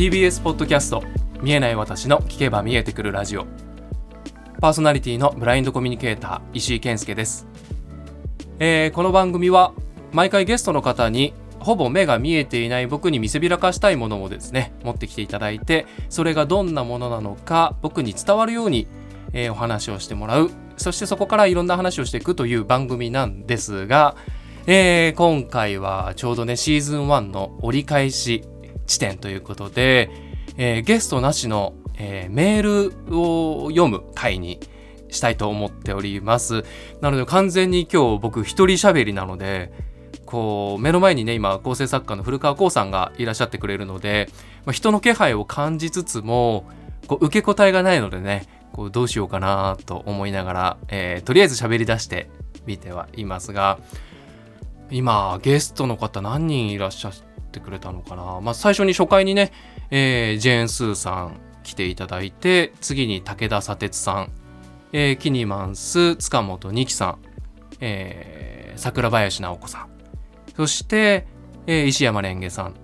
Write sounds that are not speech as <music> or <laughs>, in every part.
TBS ポッドキャスト見えない私の聞けば見えてくるラジオ。パーソナリティのブラインドコミュニケーター石井健介です、えー、この番組は毎回ゲストの方にほぼ目が見えていない僕に見せびらかしたいものをですね持ってきていただいてそれがどんなものなのか僕に伝わるように、えー、お話をしてもらう。そしてそこからいろんな話をしていくという番組なんですが、えー、今回はちょうどねシーズン1の折り返し地点ということで、えー、ゲストなしの、えー、メールを読む回にしたいと思っております。なので完全に今日僕一人喋りなのでこう目の前にね今構成作家の古川光さんがいらっしゃってくれるので、まあ、人の気配を感じつつもこう受け答えがないのでねこうどうしようかなと思いながら、えー、とりあえず喋り出してみてはいますが今ゲストの方何人いらっしゃってくれたのかな、まあ、最初に初回にね、えー、ジェーン・スーさん来ていただいて次に武田砂鉄さん、えー、キニマンス塚本二木さん、えー、桜林直子さんそして、えー、石山レンゲさん。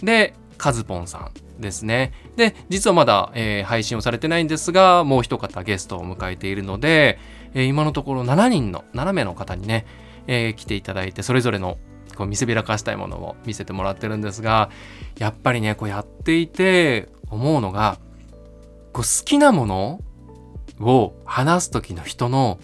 で、カズポンさんですね。で、実はまだ、えー、配信をされてないんですが、もう一方ゲストを迎えているので、えー、今のところ7人の、7名の方にね、えー、来ていただいて、それぞれのこう見せびらかしたいものを見せてもらってるんですが、やっぱりね、こうやっていて思うのが、こう好きなものを話す時の人の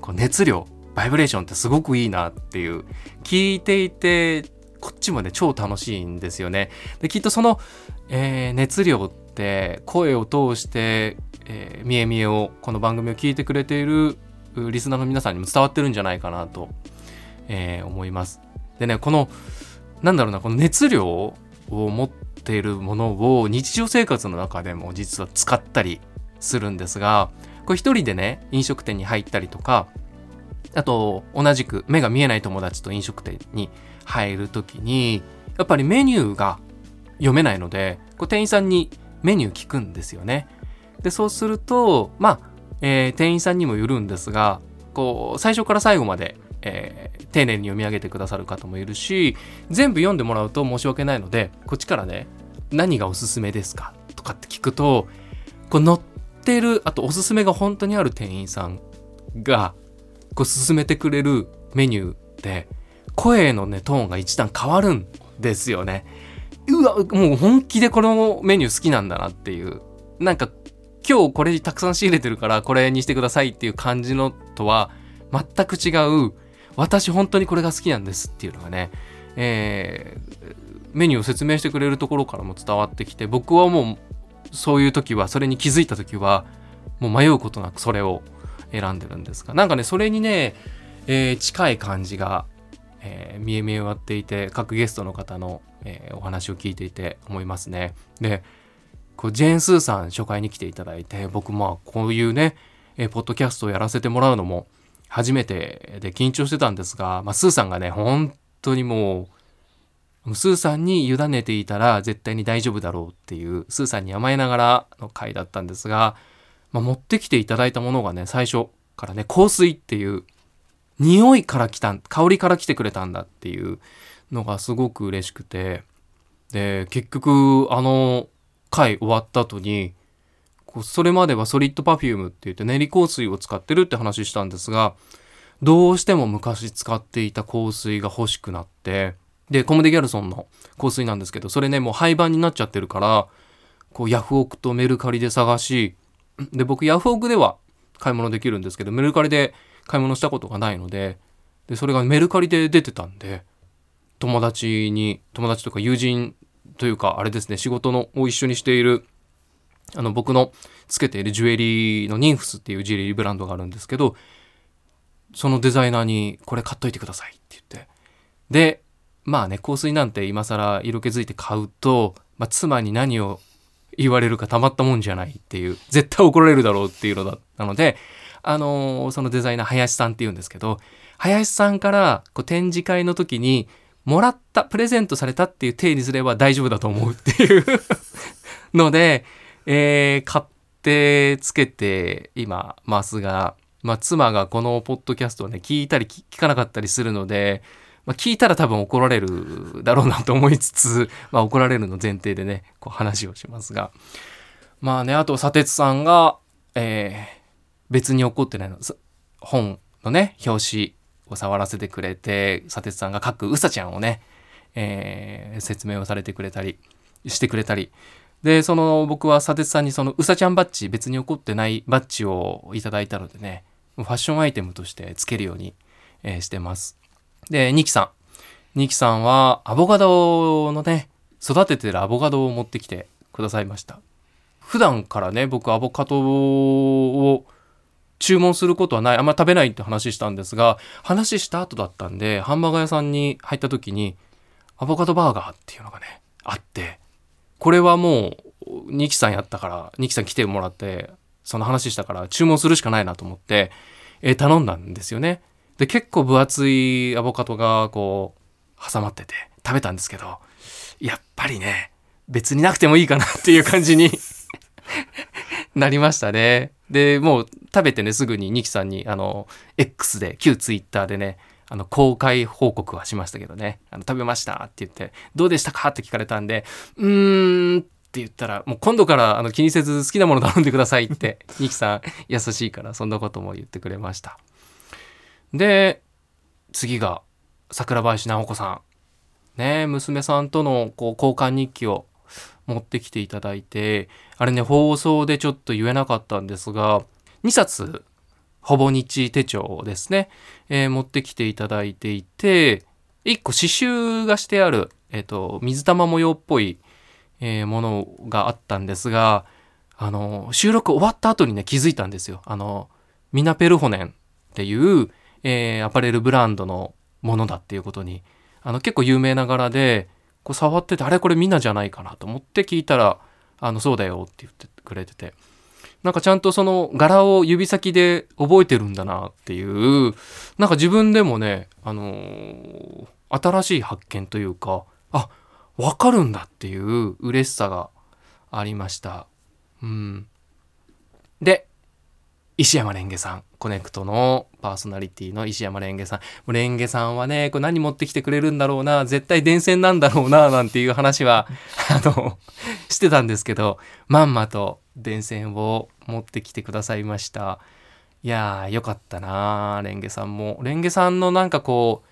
こう熱量バイブレーションってすごくいいなっていう聞いていてこっちもね超楽しいんですよね。できっとその、えー、熱量って声を通して、えー、見え見えをこの番組を聞いてくれているリスナーの皆さんにも伝わってるんじゃないかなと、えー、思います。でねこのなんだろうなこの熱量を持っているものを日常生活の中でも実は使ったりするんですがこれ一人でね飲食店に入ったりとかあと、同じく目が見えない友達と飲食店に入るときに、やっぱりメニューが読めないので、こう店員さんにメニュー聞くんですよね。で、そうすると、まあ、えー、店員さんにもよるんですが、こう、最初から最後まで、えー、丁寧に読み上げてくださる方もいるし、全部読んでもらうと申し訳ないので、こっちからね、何がおすすめですか？とかって聞くと、こう載ってる、あとおすすめが本当にある店員さんが、こう進めてくれるメニューって声のねトーンが一段変わるんですよね。うわもう本気でこのメニュー好きなんだなっていうなんか今日これたくさん仕入れてるからこれにしてくださいっていう感じのとは全く違う私本当にこれが好きなんですっていうのがね、えー、メニューを説明してくれるところからも伝わってきて僕はもうそういう時はそれに気づいた時はもう迷うことなくそれを選んでるんですがなんかねそれにね、えー、近い感じが、えー、見え見え割っていて各ゲストの方の、えー、お話を聞いていて思いますね。でこうジェーン・スーさん初回に来ていただいて僕まあこういうね、えー、ポッドキャストをやらせてもらうのも初めてで緊張してたんですが、まあ、スーさんがね本当にもうスーさんに委ねていたら絶対に大丈夫だろうっていうスーさんに甘えながらの回だったんですがまあ、持ってきていただいたものがね、最初からね、香水っていう、匂いから来た、香りから来てくれたんだっていうのがすごく嬉しくて、で、結局、あの回終わった後に、こうそれまではソリッドパフュームって言って練り香水を使ってるって話したんですが、どうしても昔使っていた香水が欲しくなって、で、コムデ・ギャルソンの香水なんですけど、それね、もう廃盤になっちゃってるから、こうヤフオクとメルカリで探し、で、僕、ヤフオクでは買い物できるんですけど、メルカリで買い物したことがないので、で、それがメルカリで出てたんで、友達に、友達とか友人というか、あれですね、仕事のを一緒にしている、あの、僕のつけているジュエリーのニンフスっていうジュエリーブランドがあるんですけど、そのデザイナーにこれ買っといてくださいって言って。で、まあね、香水なんて今更色気づいて買うと、まあ、妻に何を言われるかたまったもんじゃないっていう、絶対怒られるだろうっていうのだったので、あのー、そのデザイナー林さんって言うんですけど、林さんからこう展示会の時に、もらった、プレゼントされたっていう体にすれば大丈夫だと思うっていう <laughs> ので、えー、買ってつけて今ますが、まあ、妻がこのポッドキャストをね、聞いたり聞かなかったりするので、まあ、聞いたら多分怒られるだろうなと思いつつ、<laughs> まあ、怒られるの前提でねこう話をしますが。まあねあと砂鉄さんが、えー、別に怒ってないの。本のね表紙を触らせてくれて砂鉄さんが書くうさちゃんをね、えー、説明をされてくれたりしてくれたり。でその僕は砂鉄さんにそのうさちゃんバッジ別に怒ってないバッジをいただいたのでねファッションアイテムとしてつけるように、えー、してます。で、ニキさん。ニキさんはアボカドのね、育ててるアボカドを持ってきてくださいました。普段からね、僕アボカドを注文することはない、あんま食べないって話したんですが、話した後だったんで、ハンバーガー屋さんに入った時に、アボカドバーガーっていうのがね、あって、これはもう、ニキさんやったから、ニキさん来てもらって、その話したから注文するしかないなと思って、えー、頼んだんですよね。で、結構分厚いアボカドがこう、挟まってて食べたんですけど、やっぱりね、別になくてもいいかなっていう感じに <laughs> なりましたね。で、もう食べてね、すぐにニキさんに、あの、X で、旧 Twitter でね、あの、公開報告はしましたけどね、あの食べましたって言って、どうでしたかって聞かれたんで、うーんって言ったら、もう今度からあの気にせず好きなもの頼んでくださいって、<laughs> ニキさん優しいからそんなことも言ってくれました。で、次が桜林直子さん。ね娘さんとのこう交換日記を持ってきていただいて、あれね、放送でちょっと言えなかったんですが、2冊、ほぼ日手帳ですね、えー、持ってきていただいていて、1個刺繍がしてある、えっ、ー、と、水玉模様っぽいえー、ものがあったんですが、あの、収録終わった後にね、気づいたんですよ。あの、ミナペルホネンっていう、え、アパレルブランドのものだっていうことに、あの、結構有名な柄で、こう触ってて、あれこれミナじゃないかなと思って聞いたら、あの、そうだよって言ってくれてて、なんかちゃんとその柄を指先で覚えてるんだなっていう、なんか自分でもね、あのー、新しい発見というか、あ、わかるんだっていう嬉しさがありました。うん。で、石山レンゲさん、コネクトのパーソナリティの石山レンゲさん。レンゲさんはね、これ何持ってきてくれるんだろうな、絶対電線なんだろうな、なんていう話は、<laughs> あの、してたんですけど、まんまと電線を持ってきてくださいました。いやー、よかったなレンゲさんも。レンゲさんのなんかこ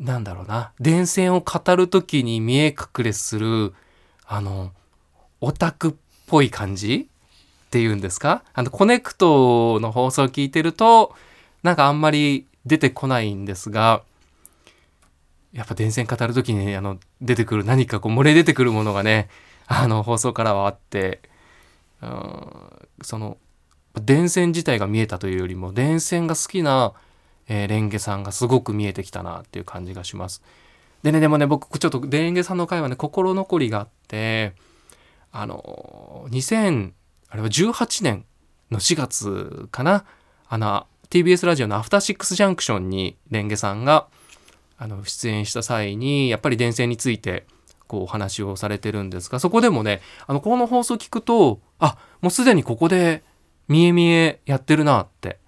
う、なんだろうな、電線を語る時に見え隠れする、あの、オタクっぽい感じっていうんですか？あの、コネクトの放送を聞いてると、なんかあんまり出てこないんですが、やっぱ電線語る時に、あの、出てくる何かこう漏れ出てくるものがね、あの、放送からはあって、うん、その、電線自体が見えたというよりも、電線が好きなえー、レンゲさんがすごく見えてきたなっていう感じがします。でね、でもね、僕ちょっとレンゲさんの回はね、心残りがあって、あの、2000、あれは18年の4月かな、あの、TBS ラジオのアフターシックスジャンクションにレンゲさんがあの出演した際にやっぱり電線についてこうお話をされてるんですがそこでもねあのこの放送聞くとあもうすでにここで見え見えやってるなって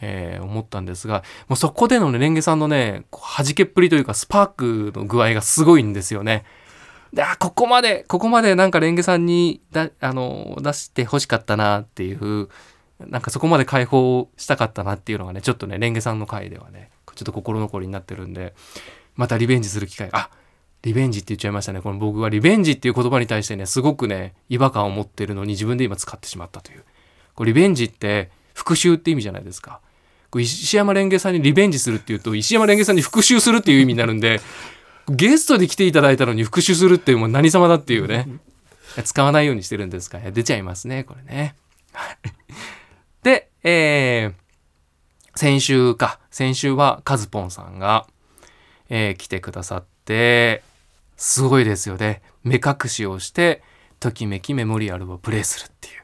えー、思ったんですが、もうそこでのね、レンゲさんのね、弾けっぷりというか、スパークの具合がすごいんですよね。で、あ、ここまで、ここまでなんかレンゲさんにだ、あの、出して欲しかったなっていう、なんかそこまで解放したかったなっていうのがね、ちょっとね、レンゲさんの回ではね、ちょっと心残りになってるんで、またリベンジする機会、あ、リベンジって言っちゃいましたね。この僕はリベンジっていう言葉に対してね、すごくね、違和感を持ってるのに自分で今使ってしまったという。これリベンジって復讐って意味じゃないですか。石山レンゲさんにリベンジするっていうと石山レンゲさんに復讐するっていう意味になるんでゲストで来ていただいたのに復讐するっていうもう何様だっていうね。使わないようにしてるんですか。出ちゃいますねこれね。でえー、先週か。先週はカズポンさんが、えー、来てくださってすごいですよね。目隠しをしてときめきメモリアルをプレイするっていう。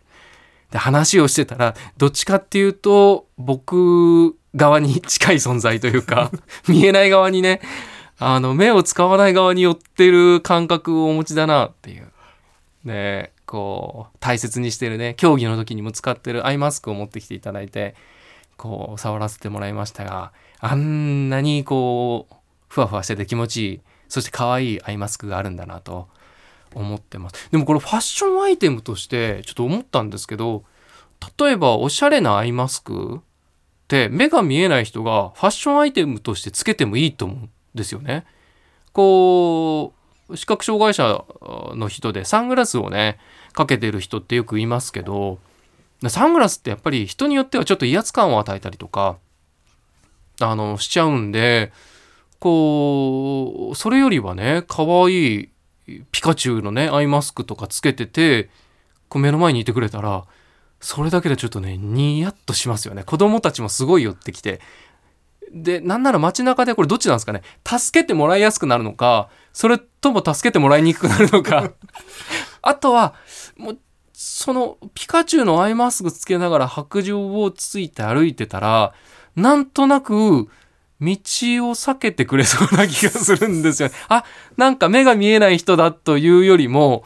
で話をしてたらどっちかっていうと僕側に近い存在というか <laughs> 見えない側にねあの目を使わない側に寄ってる感覚をお持ちだなっていう。でこう大切にしてるね競技の時にも使ってるアイマスクを持ってきていただいてこう触らせてもらいましたがあんなにこうふわふわしてて気持ちいいそして可愛いアイマスクがあるんだなと思ってますでもこれファッションアイテムとしてちょっと思ったんですけど例えばおしゃれなアイマスクって目が見えない人がファッションアイテムとしてつけてもいいと思うですよね。こう視覚障害者の人でサングラスをねかけてる人ってよくいますけどサングラスってやっぱり人によってはちょっと威圧感を与えたりとかあのしちゃうんでこうそれよりはね可愛いピカチュウのねアイマスクとかつけててこう目の前にいてくれたらそれだけでちょっとねニヤッとしますよね子供たちもすごい寄ってきてでなんなら街中でこれどっちなんですかね？助けてもらいやすくなるのかそれとも助けてもらいにくくなるのか <laughs> あとはもうそのピカチュウのアイマスクつけながら白状をついて歩いてたらなんとなく道を避けてくれそうな気がするんですよ、ね。あ、なんか目が見えない人だというよりも、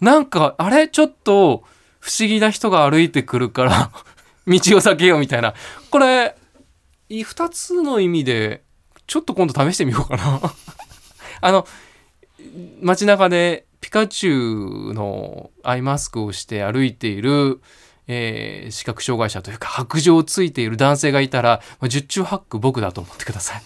なんか、あれ？ちょっと不思議な人が歩いてくるから道を避けようみたいな。これ、2つの意味で、ちょっと今度試してみようかな <laughs> あの、街中でピカチュウのアイマスクをして歩いているえー、視覚障害者というか白状をついている男性がいたら、まあ、十中八九僕だと思ってください。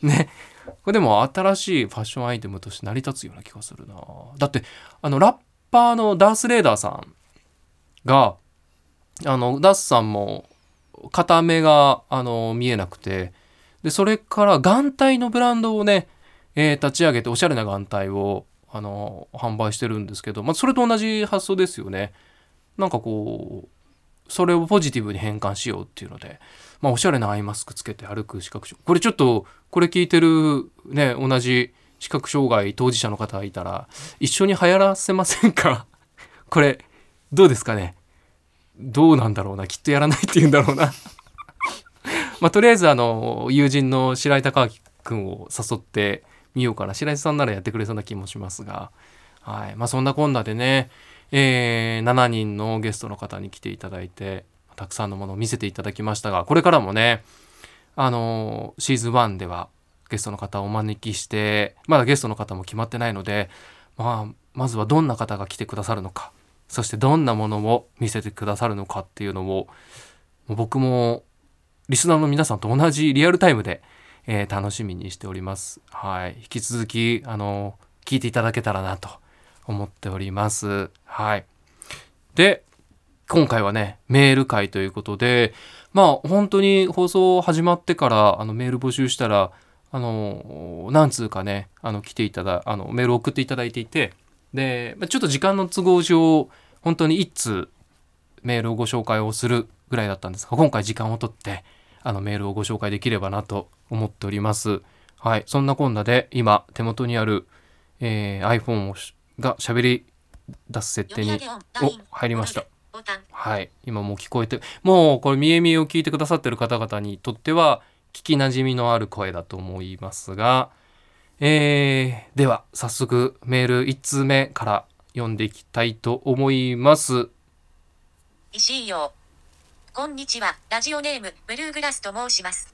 <laughs> ね。これでも新しいファッションアイテムとして成り立つような気がするな。だってあのラッパーのダース・レーダーさんがあのダースさんも片目があの見えなくて。でそれから眼帯のブランドをね、えー、立ち上げておしゃれな眼帯をあの販売してるんですけど、まあ、それと同じ発想ですよね。なんかこうそれをポジティブに変換しようっていうので、まあ、おしゃれなアイマスクつけて歩く視覚障これちょっとこれ聞いてるね同じ視覚障害当事者の方がいたら一緒に流行らせませんか？<laughs> これどうですかね？どうなんだろうなきっとやらないって言うんだろうな。<laughs> まあとりあえずあの友人の白井孝明君を誘ってみようかな。白井さんならやってくれそうな気もしますが。はい。まあそんなこんなでねえー、7人のゲストの方に来ていただいてたくさんのものを見せていただきましたがこれからもねあのシーズン1ではゲストの方をお招きしてまだゲストの方も決まってないので、まあ、まずはどんな方が来てくださるのかそしてどんなものを見せてくださるのかっていうのを僕もリスナーの皆さんと同じリアルタイムで、えー、楽しみにしております。はい、引き続きあの聞いていただけたらなと思っております。はい。で、今回はね、メール会ということで、まあ本当に放送始まってからあのメール募集したら、あの、何通かね、あの来ていただ、あのメール送っていただいていて、で、ちょっと時間の都合上、本当に1通メールをご紹介をするぐらいだったんです。が、今回時間をとって、あのメールをご紹介できればなと思っております。はい。そんなこんなで、今、手元にある、えー、iPhone をが喋り出す設定にお入りました。はい。今もう聞こえてもうこれ見え見えを聞いてくださってる方々にとっては聞きなじみのある声だと思いますがえー、では早速メール1通目から読んでいきたいと思います。石井よこんにちは。ラジオネームブルーグラスと申します。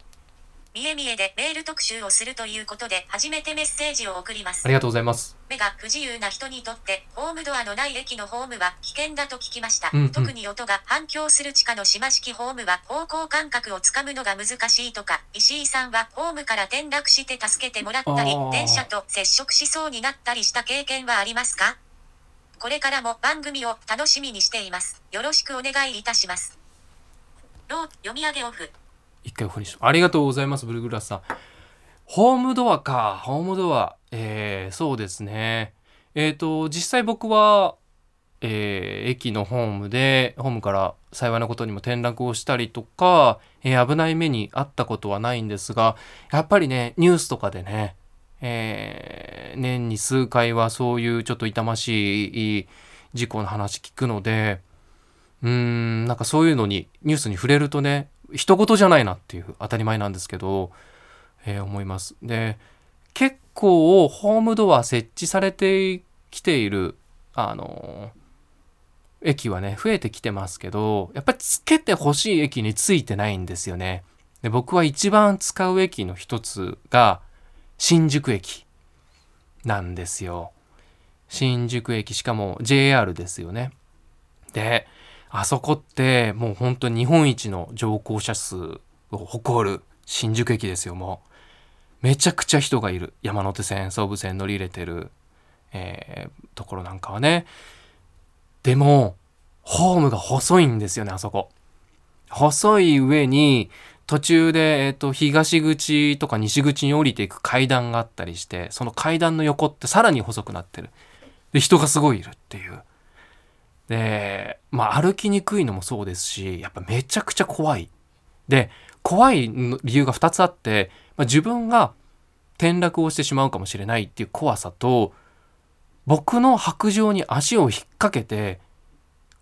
見え見えでメール特集をするということで初めてメッセージを送ります。ありがとうございます。目が不自由な人にとってホームドアのない駅のホームは危険だと聞きました。うんうん、特に音が反響する地下の島式ホームは方向感覚をつかむのが難しいとか、石井さんはホームから転落して助けてもらったり、電車と接触しそうになったりした経験はありますか？これからも番組を楽しみにしています。よろしくお願いいたします。ロー、読み上げオフ。一回オフにしありがとうございます、ブルグラスさん。ホームドアか、ホームドア。えー、そうですね。えっ、ー、と、実際僕は、えー、駅のホームで、ホームから幸いなことにも転落をしたりとか、えー、危ない目にあったことはないんですが、やっぱりね、ニュースとかでね、えー、年に数回はそういうちょっと痛ましい事故の話聞くので、うーん、なんかそういうのに、ニュースに触れるとね、人事じゃないなっていう当たり前なんですけど、えー、思います。で結構ホームドア設置されてきているあの駅はね増えてきてますけどやっぱりつけてほしい駅についてないんですよね。で僕は一番使う駅の一つが新宿駅なんですよ。新宿駅しかも JR ですよね。であそこってもう本当に日本一の乗降者数を誇る新宿駅ですよもう。めちゃくちゃ人がいる。山手線総武線乗り入れてる、えー、ところなんかはね。でもホームが細いんですよねあそこ。細い上に途中で、えーと、東口とか西口に降りていく階段があったりしてその階段の横ってさらに細くなってる。で人がすごいいるっていう。でまあ歩きにくいのもそうですしやっぱめちゃくちゃ怖い。で怖い理由が2つあって、まあ、自分が転落をしてしまうかもしれないっていう怖さと僕の白状に足を引っ掛けて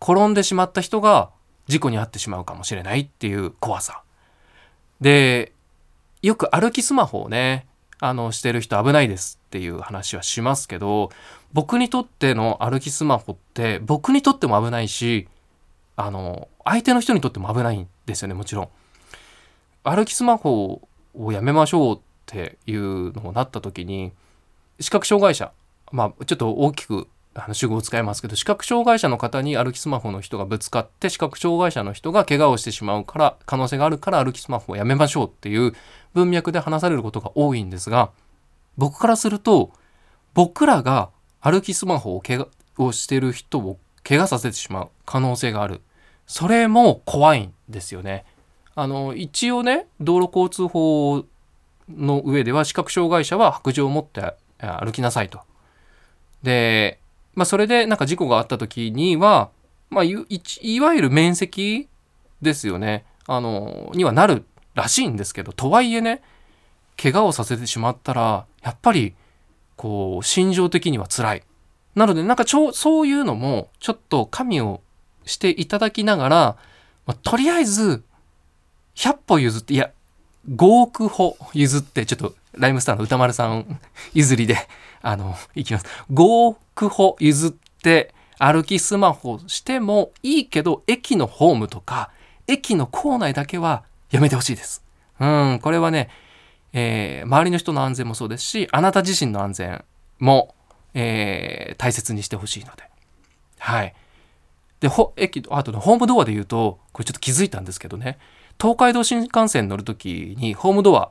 転んでしまった人が事故に遭ってしまうかもしれないっていう怖さ。で、よく歩きスマホをね、あの、してる人危ないですっていう話はしますけど、僕にとっての歩きスマホって、僕にとっても危ないし、あの、相手の人にとっても危ないんですよね、もちろん。歩きスマホをやめましょうっていうのをなった時に、視覚障害者、まあ、ちょっと大きくあの主語を使いますけど視覚障害者の方に歩きスマホの人がぶつかって視覚障害者の人が怪我をしてしまうから可能性があるから歩きスマホをやめましょうっていう文脈で話されることが多いんですが僕からすると僕らが歩きスマホを怪我をしてる人を怪我させてしまう可能性があるそれも怖いんですよね。あの一応ね道路交通法の上では視覚障害者は白状を持って歩きなさいと。でまあ、それでなんか事故があった時には、まあ、いいわゆる面積ですよねあのにはなるらしいんですけどとはいえね怪我をさせてしまったらやっぱりこう心情的には辛い。なのでなんかちょそういうのもちょっと加味をしていただきながら、まあ、とりあえず100歩譲っていや5億歩譲ってちょっとライムスターの歌丸さん譲りであのいきます。5億歩譲って歩きスマホしてもいいけど駅のホームとか駅の構内だけはやめてほしいです。うん、これはね、えー、周りの人の安全もそうですしあなた自身の安全も、えー、大切にしてほしいので。はい。で、ほ駅あとね、ホームドアで言うとこれちょっと気づいたんですけどね東海道新幹線乗る時にホームドア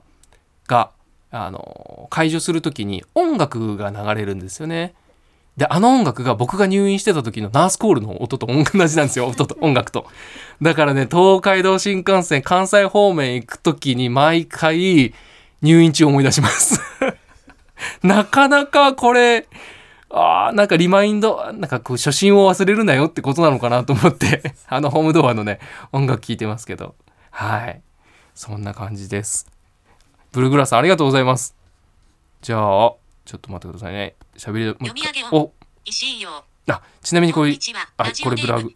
があの解除する時に音楽が流れるんですよね。で、あの音楽が僕が入院してた時のナースコールの音と同じなんですよ。<laughs> 音と、音楽と。だからね、東海道新幹線関西方面行く時に毎回入院中思い出します <laughs> なかなかこれ、ああ、なんかリマインド、なんかこう初心を忘れるなよってことなのかなと思ってあのホームドアのね、音楽聴いてますけど。はい。そんな感じです。ブルーグラスありがとうございます。じゃあ、ちょっと待ってくださいね。喋り読み上げお石井陽あちなみにこれあこれブラグ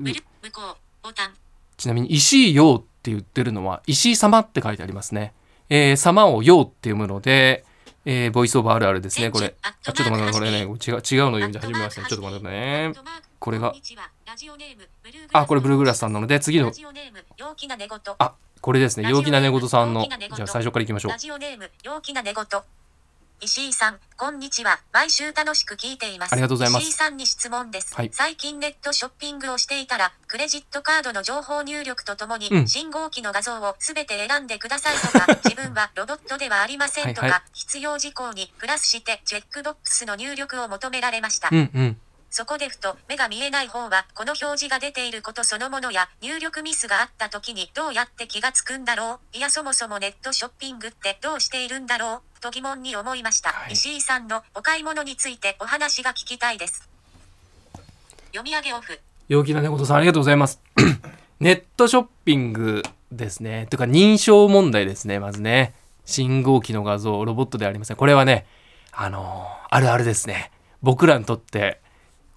ちなみに石井陽って言ってるのは石井様って書いてありますね。えー、様を陽って読むので、えー、ボイスオーバーあるあるですね、これ。あ、ちょっと待って、これね、違う、違うの読んで始めましたね。ちょっと待ってね。これが。あ、これブルーグラスさんなので、次の。あ、これですね、陽気な寝言さんの。じゃあ最初からいきましょう。ラジオネーム、陽気な寝言。石井さん、こんにちは。毎週楽しく聞いています。ありがとうございます。石井さんに質問です。はい、最近ネットショッピングをしていたら、クレジットカードの情報入力とともに、うん、信号機の画像をすべて選んでくださいとか、<laughs> 自分はロボットではありませんとか、はいはい、必要事項にプラスしてチェックボックスの入力を求められました。うんうんそこでふと目が見えない方はこの表示が出ていることそのものや入力ミスがあった時にどうやって気がつくんだろう。いやそもそもネットショッピングってどうしているんだろう。と疑問に思いました、はい、石井さんのお買い物についてお話が聞きたいです。読み上げオフ。陽気な猫さんありがとうございます。<coughs> ネットショッピングですね。というか認証問題ですねまずね。信号機の画像ロボットではありません。これはねあのー、あるあるですね。僕らにとって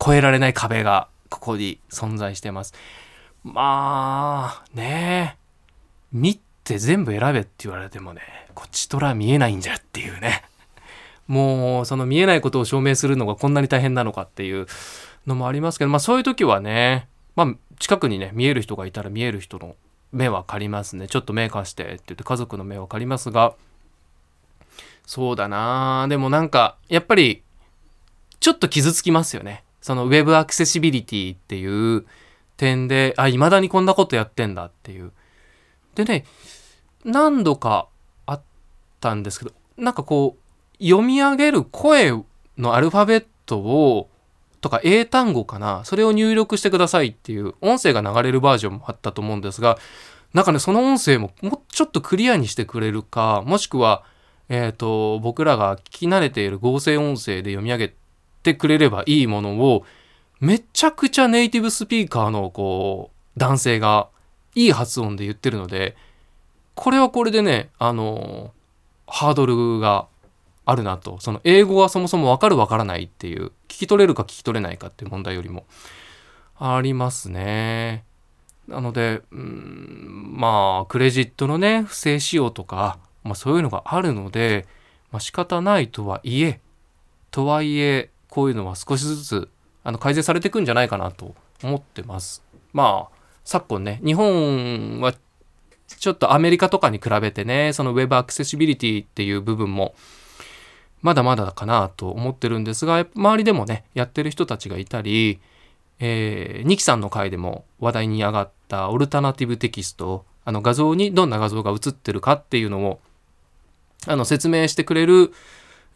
越えられない壁がここに存在してます。まあねえ。見て全部選べって言われてもねこっちとら見えないんじゃっていうね。もうその見えないことを証明するのがこんなに大変なのかっていうのもありますけどまあそういう時はねまあ近くにね見える人がいたら見える人の目は借りますね。ちょっと目貸してって言って家族の目は借りますが。そうだなでもなんかやっぱりちょっと傷つきますよね。そのウェブアクセシビリティっていう点であいまだにこんなことやってんだっていう。でね何度かあったんですけどなんかこう読み上げる声のアルファベットをとか英単語かなそれを入力してくださいっていう音声が流れるバージョンもあったと思うんですがなんかねその音声ももうちょっとクリアにしてくれるかもしくはえっ、ー、と僕らが聞き慣れている合成音声で読み上げてくれればいいものをめちゃくちゃネイティブスピーカーのこう男性がいい発音で言ってるのでこれはこれでねあのハードルがあるなとその英語がそもそも分かる分からないっていう聞き取れるか聞き取れないかっていう問題よりもありますね。なのでうんまあクレジットのね不正使用とか、まあ、そういうのがあるので、まあ、仕方ないとはいえとはいえこういうのは少しずつあの改善されていくんじゃないかなと思ってます。まあ昨今ね日本はちょっとアメリカとかに比べてねそのウェブアクセシビリティっていう部分もまだまだかなと思ってるんですが周りでもねやってる人たちがいたり、えー、ニキさんの回でも話題に上がったオルタナティブテキストあの画像にどんな画像が映ってるかっていうのをあの説明してくれる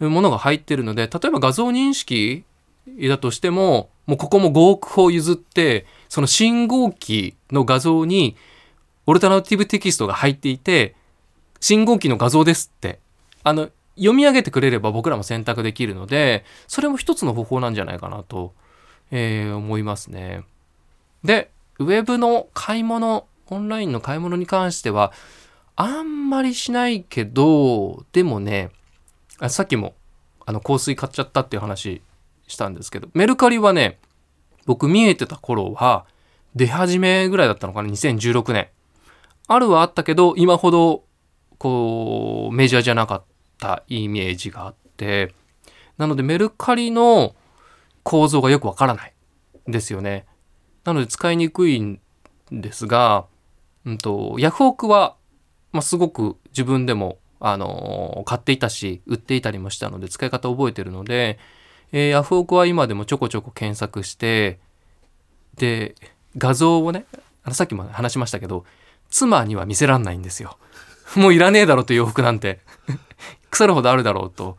ものが入ってるので例えば画像認識だとしてももうここも5億歩譲ってその信号機の画像にオルタナティブテキストが入っていて信号機の画像ですってあの読み上げてくれれば僕らも選択できるのでそれも一つの方法なんじゃないかなと、えー、思いますね。でウェブの買い物オンラインの買い物に関してはあんまりしないけどでもねあさっきもあの香水買っちゃったっていう話したんですけどメルカリはね僕見えてた頃は出始めぐらいだったのかな2016年。あるはあったけど今ほどこうメジャーじゃなかったイメージがあってなのでメルカリの構造がよくわからない。ですよね。なので使いにくいんですが、うんと、ヤフオクは、まあ、すごく自分でもあの買っていたし売っていたりもしたので使い方覚えてるので、えー、ヤフオクは今でもちょこちょこ検索してで画像をねあのさっきも話しましたけど妻には見せらんないんですよ。<laughs> もういらねえだろという洋服なんて <laughs> 腐るほどあるだろうと。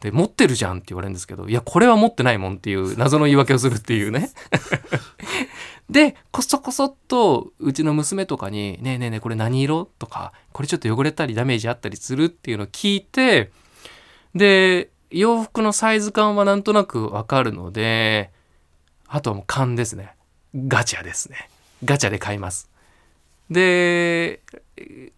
で持ってるじゃんって言われるんですけどいやこれは持ってないもんっていう謎の言い訳をするっていうねでこそこそっとうちの娘とかに「ねえねえねえこれ何色?」とか「これちょっと汚れたりダメージあったりする?」っていうのを聞いてで洋服のサイズ感はなんとなくわかるのであとはもう勘ですねガチャですねガチャで買いますで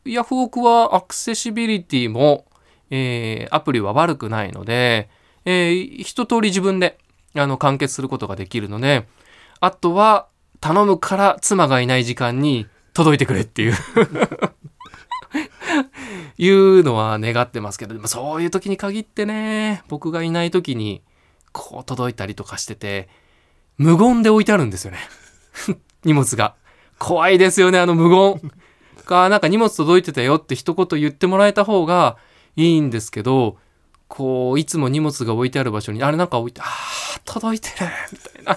ヤフオクはアクセシビリティも、えー、アプリは悪くないので、えー、一通り自分であの完結することができるのであとは頼むから妻がいない時間に届いてくれっていう。<laughs> いうのは願ってますけどでもそういう時に限ってね僕がいない時にこう届いたりとかしてて無言で置いてあるんですよね。<laughs> 荷物が。怖いですよねあの無言。がなんか荷物届いてたよって一言言ってもらえた方がいいんですけどこういつも荷物が置いてある場所にあれなんか置いてああ届いてるみたいな。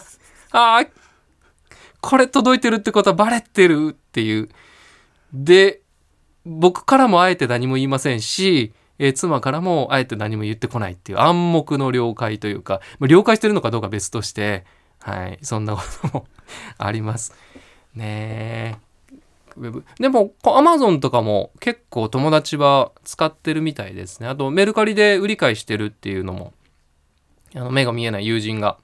ああこれ届いてるってことはバレてるっていうで僕からもあえて何も言いませんし、えー、妻からもあえて何も言ってこないっていう暗黙の了解というか、まあ、了解してるのかどうか別として、はい、そんなこともあります。ねウェブでもアマゾンとかも結構友達は使ってるみたいですね。あとメルカリで売り買いしてるっていうのもあの目が見えない友人が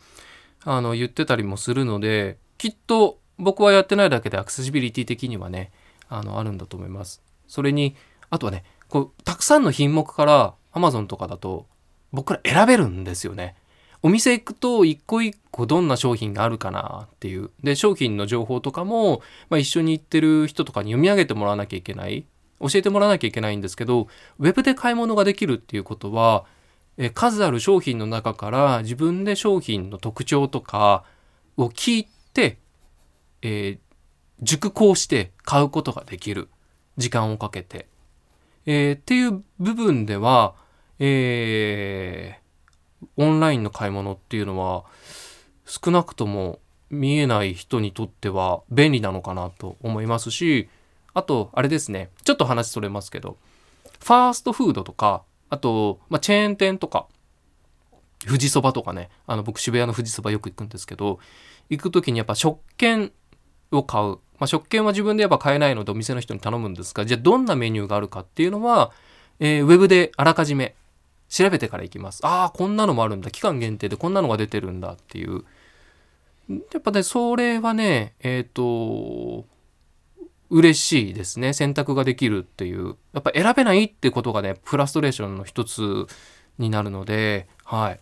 あの言ってたりもするのできっと僕はやってないだけでアクセシビリティ的にはねあのあるんだと思います。それにあとはねこうたくさんの品目から Amazon とかだと僕ら選べるんですよね。お店行くと一個一個どんな商品があるかなっていう。で、商品の情報とかも、まあ、一緒に行ってる人とかに読み上げてもらわなきゃいけない。教えてもらわなきゃいけないんですけど、ウェブで買い物ができるっていうことは、え数ある商品の中から自分で商品の特徴とかを聞いて、えー、熟考して買うことができる。時間をかけて。えー、っていう部分では、えー、オンラインの買い物っていうのは少なくとも見えない人にとっては便利なのかなと思いますしあとあれですねちょっと話それますけどファーストフードとかあと、まあ、チェーン店とか富士そばとかねあの僕渋谷の富士そばよく行くんですけど行く時にやっぱ食券を買う、まあ、食券は自分でやっぱ買えないのでお店の人に頼むんですがじゃあどんなメニューがあるかっていうのは、えー、ウェブであらかじめ調べてから行きます。ああこんなのもあるんだ。期間限定でこんなのが出てるんだっていう。やっぱねそれはねえっ、ー、と嬉しいですね。選択ができるっていう。やっぱ選べないってことがねフラストレーションの一つになるのではい。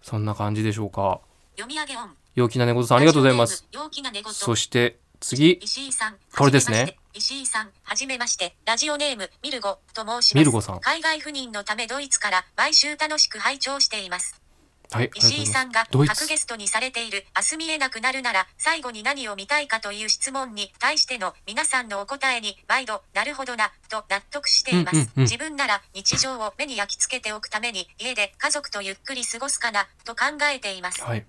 そんな感じでしょうか。読み上げオン。陽気な猫さんありがとうございます。そして次。石井さんこれですね。石井さんはじめまして。ラジオネームミルゴと申します。ミルゴさん。海外赴任のためドイツから毎週楽しく拝聴しています。はい、石井さんが各ゲストにされている明日見えなくなるなら最後に何を見たいかという質問に対しての皆さんのお答えに毎度なるほどなと納得しています、うんうんうん、自分なら日常を目に焼き付けておくために家で家族とゆっくり過ごすかなと考えています、はい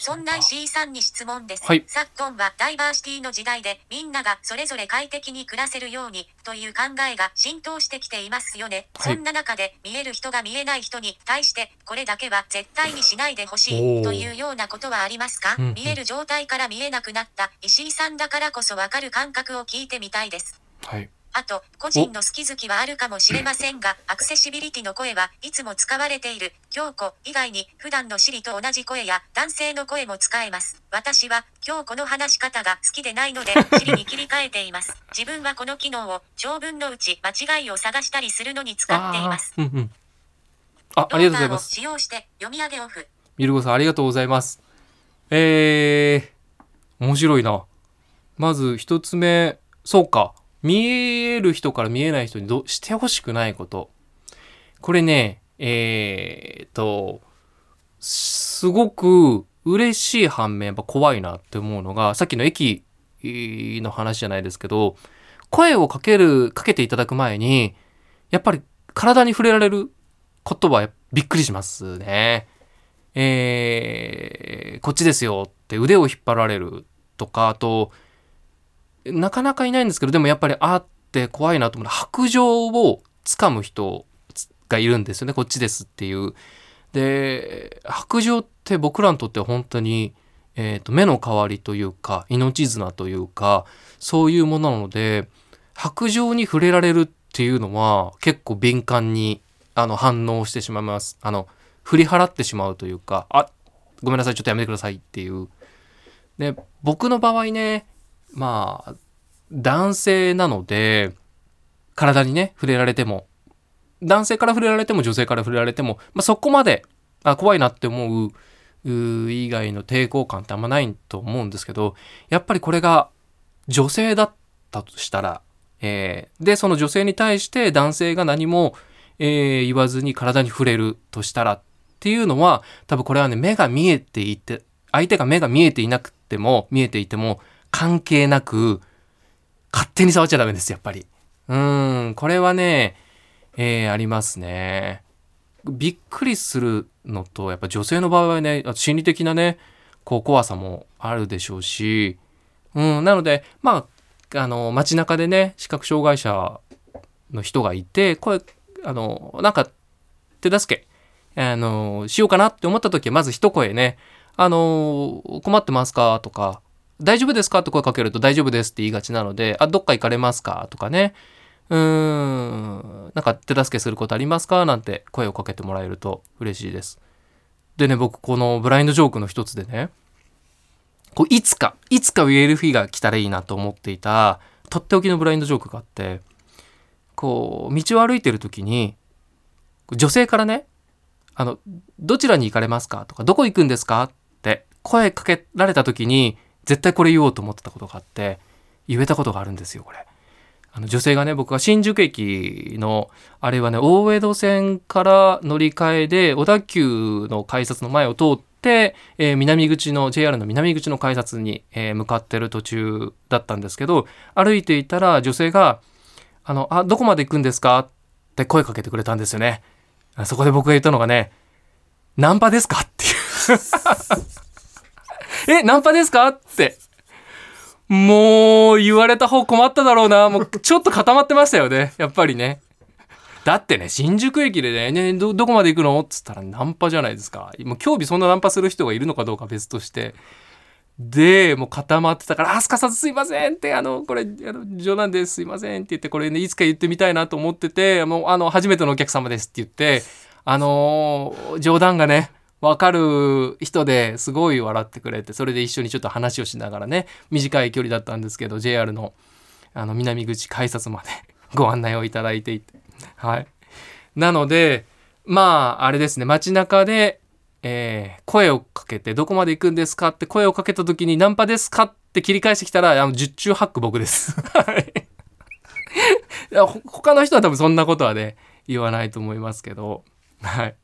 そんな石井さんに質問です。はい、昨今はダイバーシティの時代でみんながそれぞれ快適に暮らせるようにという考えが浸透してきていますよね。はい、そんな中で見える人が見えない人に対してこれだけは絶対にしないでほしいというようなことはありますか、うんうん、見える状態から見えなくなった石井さんだからこそわかる感覚を聞いてみたいです。はいあと、個人の好き好きはあるかもしれませんが、アクセシビリティの声はいつも使われている、京子以外に普段のシリと同じ声や男性の声も使えます。私は、今日この話し方が好きでないので、<laughs> シリに切り替えています。自分はこの機能を長文のうち間違いを探したりするのに使っています。あ,、うんうん、あありがとうございます。使用して読み上げオフ。ミルゴさんありがとうございます。えー、面白いな。まず一つ目、そうか。見える人から見えない人にどしてほしくないこと。これね、えー、っと、すごく嬉しい反面、やっぱ怖いなって思うのが、さっきの駅の話じゃないですけど、声をかける、かけていただく前に、やっぱり体に触れられることはびっくりしますね。えー、こっちですよって腕を引っ張られるとか、あと、なかなかいないんですけどでもやっぱりあって怖いなと思う白状をつかむ人がいるんですよねこっちですっていう。で白状って僕らにとっては本当に、えーと、目の代わりというか命綱というかそういうものなので白状に触れられるっていうのは結構敏感にあの反応してしまいます。あの振り払ってしまうというかあごめんなさいちょっとやめてくださいっていう。で僕の場合ねまあ男性なので体にね触れられても。男性から触れられても女性から触れられても、まあ、そこまであ怖いなって思う以外の抵抗感ってあんまないと思うんですけどやっぱりこれが女性だったとしたら、えー、でその女性に対して男性が何も、えー、言わずに体に触れるとしたらっていうのは多分これはね目が見えていて相手が目が見えていなくても見えていても関係なく、勝手に触っちゃダメです、やっぱり。うん、これはね、えー、ありますね。びっくりするのと、やっぱ女性の場合はね、心理的なね、こう怖さもあるでしょうし、うん、なので、まあ、あの、街中でね、視覚障害者の人がいて、声、あの、なんか、手助け、あの、しようかなって思った時は、まず一声ね、あの、困ってますか？とか、大丈夫ですか？って声かけると大丈夫ですって言いがちなので、あ、どっか行かれますか？とかね。うーん、なんか手助けすることありますか？なんて声をかけてもらえると嬉しいです。でね、僕このブラインドジョークの一つでね、こういつか、いつか言える日が来たらいいなと思っていた、とっておきのブラインドジョークがあって、こう、道を歩いてる時に、女性からね、あの、どちらに行かれますか？とか、どこ行くんですか？って声かけられた時に、絶対これ言おうと思ってたことがあって言えたことがあるんですよこれ。あの女性がね僕は新宿駅のあれはね大江戸線から乗り換えで小田急の改札の前を通って、えー、南口の JR の南口の改札に、えー、向かってる途中だったんですけど歩いていたら女性が「あのあどこまで行くんですか?」って声かけてくれたんですよね。そこで僕が言ったのがね、ナンパですか？っていう <laughs> え、ナンパですか？って。もう、言われた方困っただろうな。もう、ちょっと固まってましたよね。やっぱりね。だってね、新宿駅でね、ねど、どこまで行くの？っつったらナンパじゃないですか。もう興味そんなナンパする人がいるのかどうか別として。で、もう固まってたから、あ、すかさずすいませんって、あの、これ、あの冗談です、すいませんって言って、これね、いつか言ってみたいなと思ってて、もう、あの、初めてのお客様ですって言って、あのー、冗談がね、わかる人ですごい笑ってくれて、それで一緒にちょっと話をしながらね、短い距離だったんですけど、JR の、あの、南口改札までご案内をいただいていて、はい。なので、まあ、あれですね、街中で、えー、声をかけて、どこまで行くんですかって声をかけた時に、ナンパですかって切り返してきたら、あの、十中八九僕です。<laughs> はい。他の人は多分そんなことはね、言わないと思いますけど、はい。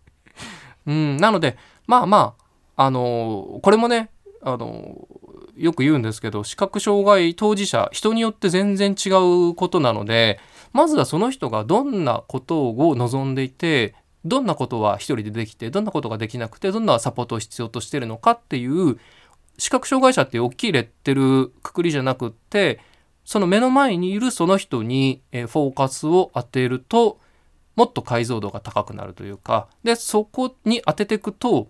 うん、なので、まあまあ、あのー、これもね、あのー、よく言うんですけど、視覚障害当事者、人によって全然違うことなので、まずはその人がどんなことを望んでいてどんなことは一人でできてどんなことができなくてどんなサポートを必要としてるのかっていう視覚障害者って大きいレッテルくくりじゃなくってその目の前にいるその人にフォーカスを当てるともっと解像度が高くなるというかでそこに当てていくと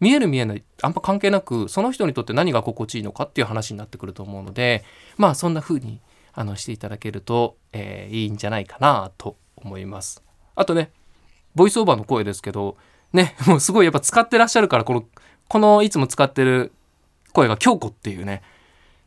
見える見えないあんま関係なくその人にとって何が心地いいのかっていう話になってくると思うのでまあそんな風にあのしていただけると、えー、いいんじゃないかなと思います。あとねボイスオーバーの声ですけどね <laughs> もうすごいやっぱ使ってらっしゃるからこのこのいつも使ってる声が京子っていうね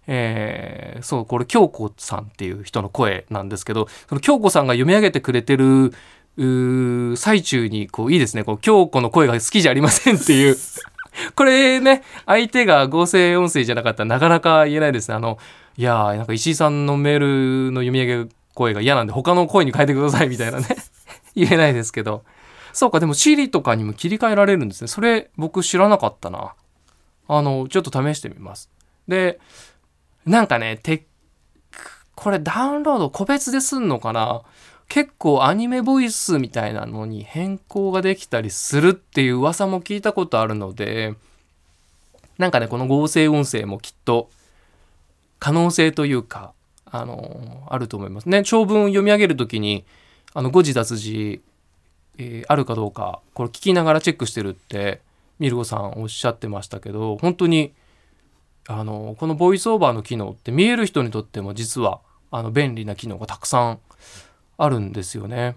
えー、そうこれ京子さんっていう人の声なんですけどその京子さんが読み上げてくれてる最中にこういいですね。京子の声が好きじゃありませんっていう。<laughs> これね相手が合成音声じゃなかったらなかなか言えないですね。あのいやーなんか石井さんのメールの読み上げ声が嫌なんで他の声に変えてくださいみたいなね。<laughs> 言えないですけど。そうかでも Siri とかにも切り替えられるんですね。それ僕知らなかったな。あのちょっと試してみます。でなんかねこれダウンロード個別ですんのかな？結構アニメボイスみたいなのに変更ができたりするっていう噂も聞いたことあるのでなんかねこの合成音声もきっと可能性というか、あのあると思いますね。長文読み上げる時にあの誤字脱字、えー、あるかどうかこれ聞きながらチェックしてるってミルゴさんおっしゃってましたけど本当にあのこのボイスオーバーの機能って見える人にとっても実はあの便利な機能がたくさんあるんですよね。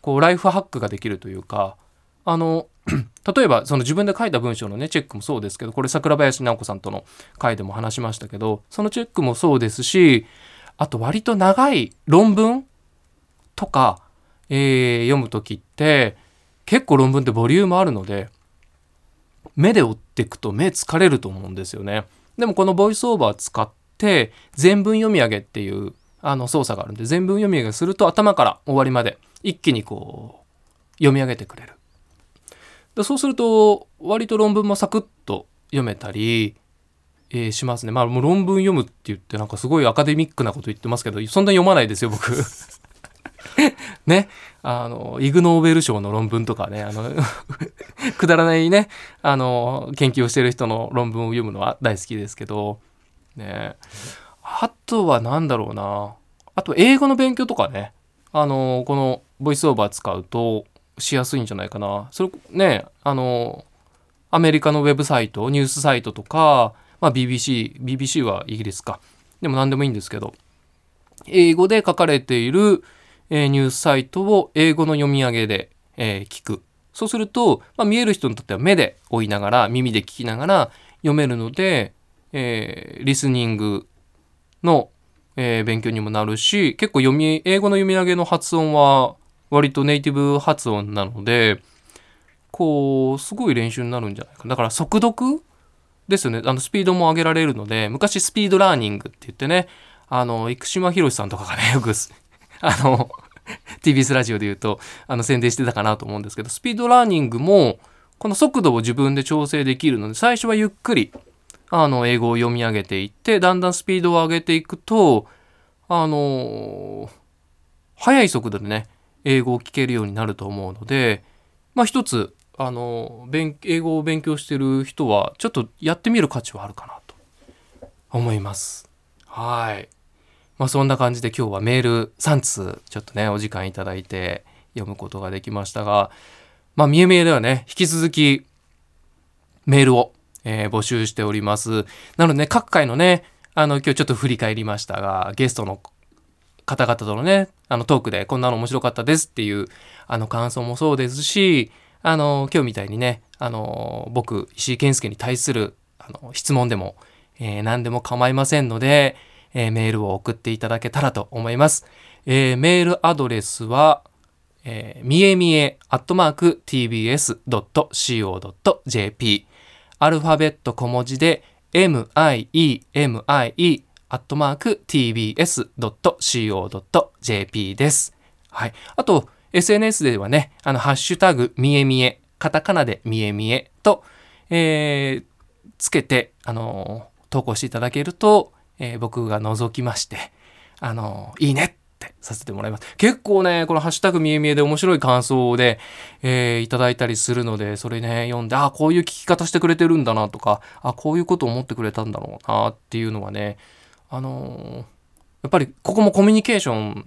こうライフハックができるというかあの <clears throat> 例えばその自分で書いた文章のねチェックもそうですけどこれ桜林直子さんとの回でも話しましたけどそのチェックもそうですしあと割と長い論文とか、えー、読む時って結構論文ってボリュームあるので目で追っていくと目疲れると思うんですよね。でもこのボイスオーバー使って全文読み上げっていうあの操作があるんで全文読み上げすると頭から終わりまで一気にこう読み上げてくれる。でそうすると割と論文もサクッと読めたり、えー、しますね。まあもう論文読むって言ってなんかすごいアカデミックなこと言ってますけどそんな読まないですよ僕。<laughs> ね、あのイグ・ノーベル賞の論文とかねあの <laughs> くだらないねあの研究をしてる人の論文を読むのは大好きですけど、ね、あとは何だろうなあと英語の勉強とかねあのこのボイスオーバー使うとしやすいんじゃないかな。それね、あの、アメリカのウェブサイト、ニュースサイトとか、まあ、BBC、BBC はイギリスか。でも何でもいいんですけど、英語で書かれている、えー、ニュースサイトを英語の読み上げで、えー、聞く。そうすると、まあ、見える人にとっては目で追いながら、耳で聞きながら読めるので、えー、リスニングの、えー、勉強にもなるし、結構読み、英語の読み上げの発音は割とネイティブ発音なので、こう、すごい練習になるんじゃないか。だから速読ですよね。あの、スピードも上げられるので、昔スピードラーニングって言ってね、あの、生島博さんとかがね、<laughs> よく、あの、TBS ラジオで言うと、あの、宣伝してたかなと思うんですけど、スピードラーニングも、この速度を自分で調整できるので、最初はゆっくり、あの、英語を読み上げていって、だんだんスピードを上げていくと、あの、速い速度でね、英語を聞けるようになると思うので、まあ一つあの英語を勉強してる人はちょっとやってみる価値はあるかなと思います。はい。まあそんな感じで今日はメール3通ちょっとねお時間いただいて読むことができましたが、まあ見え見えではね引き続きメールを、えー募集しております。なのでね各回のねあの今日ちょっと振り返りましたがゲストの方々とのねあのトークでこんなの面白かったですっていうあの感想もそうですしあの今日みたいにねあの僕石井健介に対するあの質問でも、えー何でも構いませんので、えーメールを送っていただけたらと思います。えーメールアドレスは、えー、みえみえアットマーク tbs.co.jp アルファベット小文字で miemie アットマーク tbs.co.jp です。はい。あと、SNS ではね、あの、ハッシュタグ、みえみえ、カタカナでみえみえと、えーつけて、あのー投稿していただけると、えー僕が覗きまして、あのーいいねってさせてもらいます。結構ね、このハッシュタグみえみえで面白い感想で、えーいただいたりするので、それね、読んで、あ、こういう聞き方してくれてるんだなとか、あ、こういうこと思ってくれたんだろうなっていうのはね、あのーやっぱりここもコミュニケーション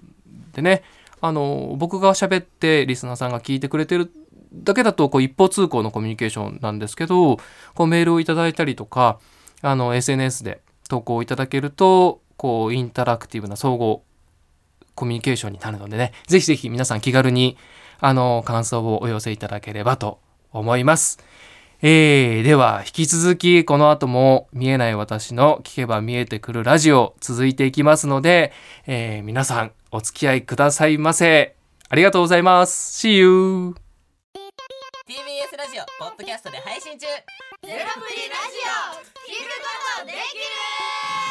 でね、あのー僕が喋ってリスナーさんが聞いてくれてるだけだとこう一方通行のコミュニケーションなんですけどこうメールをいただいたりとかあの SNS で投稿いただけるとこうインタラクティブな総合コミュニケーションになるのでねぜひぜひ皆さん気軽にあの感想をお寄せいただければと思います。えー、では引き続きこの後も見えない私の聞けば見えてくるラジオ続いていきますので、えー皆さんお付き合いくださいませ。ありがとうございます。See you! TBS ラジオポッドキャストで配信中ゼロプリラジオ聞くことできる